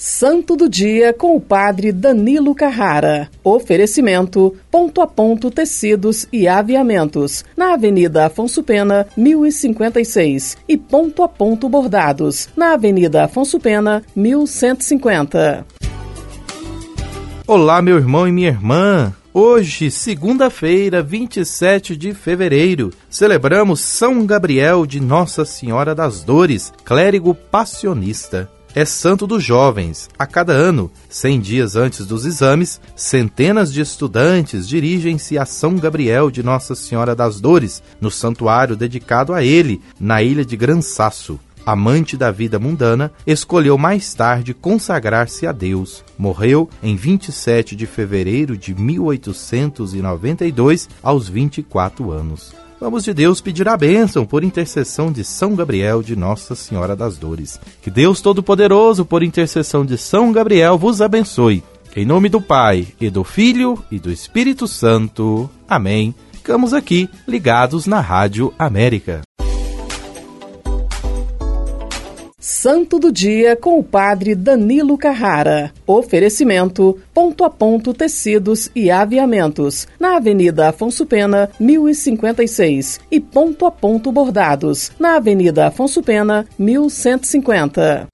Santo do Dia com o Padre Danilo Carrara. Oferecimento: Ponto a Ponto Tecidos e Aviamentos, na Avenida Afonso Pena, 1056. E Ponto a Ponto Bordados, na Avenida Afonso Pena, 1150. Olá, meu irmão e minha irmã. Hoje, segunda-feira, 27 de fevereiro, celebramos São Gabriel de Nossa Senhora das Dores, clérigo passionista. É santo dos jovens. A cada ano, cem dias antes dos exames, centenas de estudantes dirigem-se a São Gabriel de Nossa Senhora das Dores, no santuário dedicado a ele, na ilha de Gran Sasso amante da vida mundana, escolheu mais tarde consagrar-se a Deus. Morreu em 27 de fevereiro de 1892, aos 24 anos. Vamos de Deus pedir a bênção por intercessão de São Gabriel de Nossa Senhora das Dores. Que Deus Todo-Poderoso, por intercessão de São Gabriel, vos abençoe. Em nome do Pai, e do Filho, e do Espírito Santo. Amém. Ficamos aqui, ligados na Rádio América. Santo do Dia com o Padre Danilo Carrara. Oferecimento: Ponto a Ponto Tecidos e Aviamentos, na Avenida Afonso Pena, 1056. E Ponto a Ponto Bordados, na Avenida Afonso Pena, 1150.